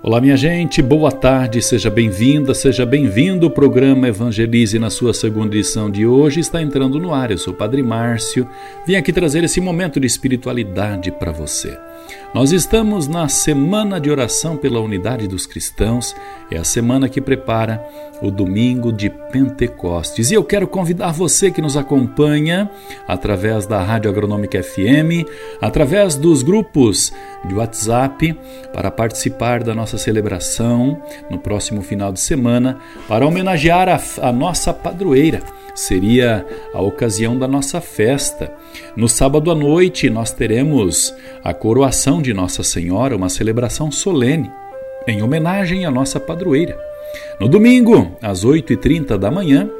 Olá, minha gente, boa tarde, seja bem-vinda, seja bem-vindo. O programa Evangelize, na sua segunda edição de hoje, está entrando no ar. Eu sou o Padre Márcio, vim aqui trazer esse momento de espiritualidade para você. Nós estamos na semana de oração pela unidade dos cristãos, é a semana que prepara o domingo de Pentecostes. E eu quero convidar você que nos acompanha através da Rádio Agronômica FM, através dos grupos de WhatsApp, para participar da nossa celebração no próximo final de semana, para homenagear a, a nossa padroeira seria a ocasião da nossa festa. No sábado à noite, nós teremos a coroação de Nossa Senhora, uma celebração solene, em homenagem à nossa padroeira. No domingo, às 8h30 da manhã,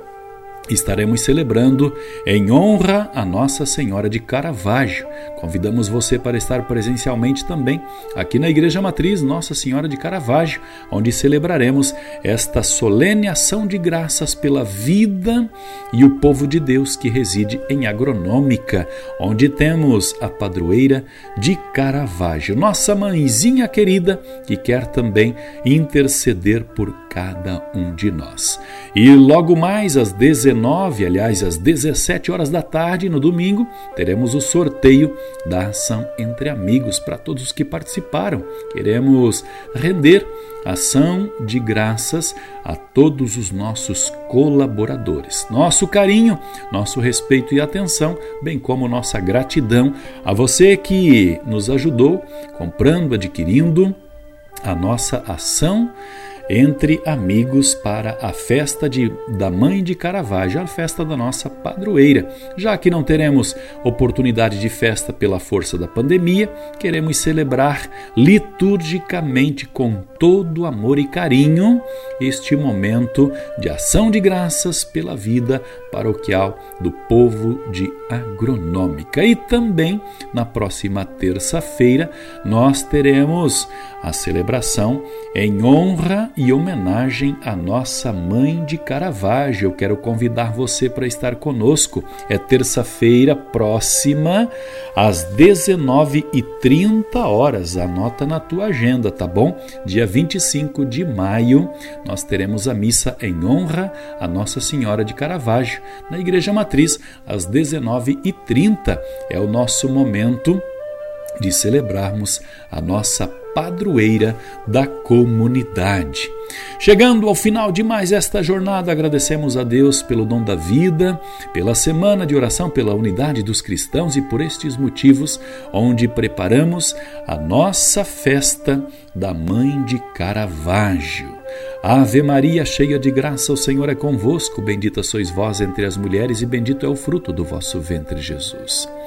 estaremos celebrando em honra a Nossa Senhora de Caravaggio. Convidamos você para estar presencialmente também aqui na Igreja Matriz Nossa Senhora de Caravaggio, onde celebraremos esta solene ação de graças pela vida e o povo de Deus que reside em Agronômica, onde temos a padroeira de Caravaggio, nossa mãezinha querida, que quer também interceder por cada um de nós. E logo mais às 19, aliás, às 17 horas da tarde, no domingo, teremos o sorteio da ação entre amigos para todos os que participaram. Queremos render ação de graças a todos os nossos colaboradores. Nosso carinho, nosso respeito e atenção, bem como nossa gratidão a você que nos ajudou comprando, adquirindo a nossa ação entre amigos para a festa de, da Mãe de Caravaggio, a festa da nossa padroeira. Já que não teremos oportunidade de festa pela força da pandemia, queremos celebrar liturgicamente com todo amor e carinho este momento de ação de graças pela vida paroquial do povo de Agronômica. E também na próxima terça-feira nós teremos a celebração em honra e homenagem à nossa mãe de Caravaggio. Eu quero convidar você para estar conosco. É terça-feira próxima, às 19h30 horas. Anota na tua agenda, tá bom? Dia 25 de maio, nós teremos a missa em honra à Nossa Senhora de Caravaggio, na Igreja Matriz, às 19h30. É o nosso momento de celebrarmos a nossa padroeira da comunidade. Chegando ao final de mais esta jornada, agradecemos a Deus pelo dom da vida, pela semana de oração pela unidade dos cristãos e por estes motivos, onde preparamos a nossa festa da Mãe de Caravaggio. Ave Maria, cheia de graça, o Senhor é convosco. Bendita sois vós entre as mulheres, e bendito é o fruto do vosso ventre, Jesus.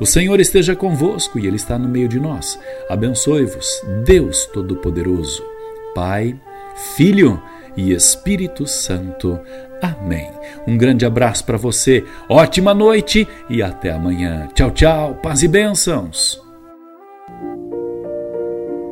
O Senhor esteja convosco e Ele está no meio de nós. Abençoe-vos, Deus Todo-Poderoso, Pai, Filho e Espírito Santo. Amém. Um grande abraço para você, ótima noite e até amanhã. Tchau, tchau, paz e bênçãos.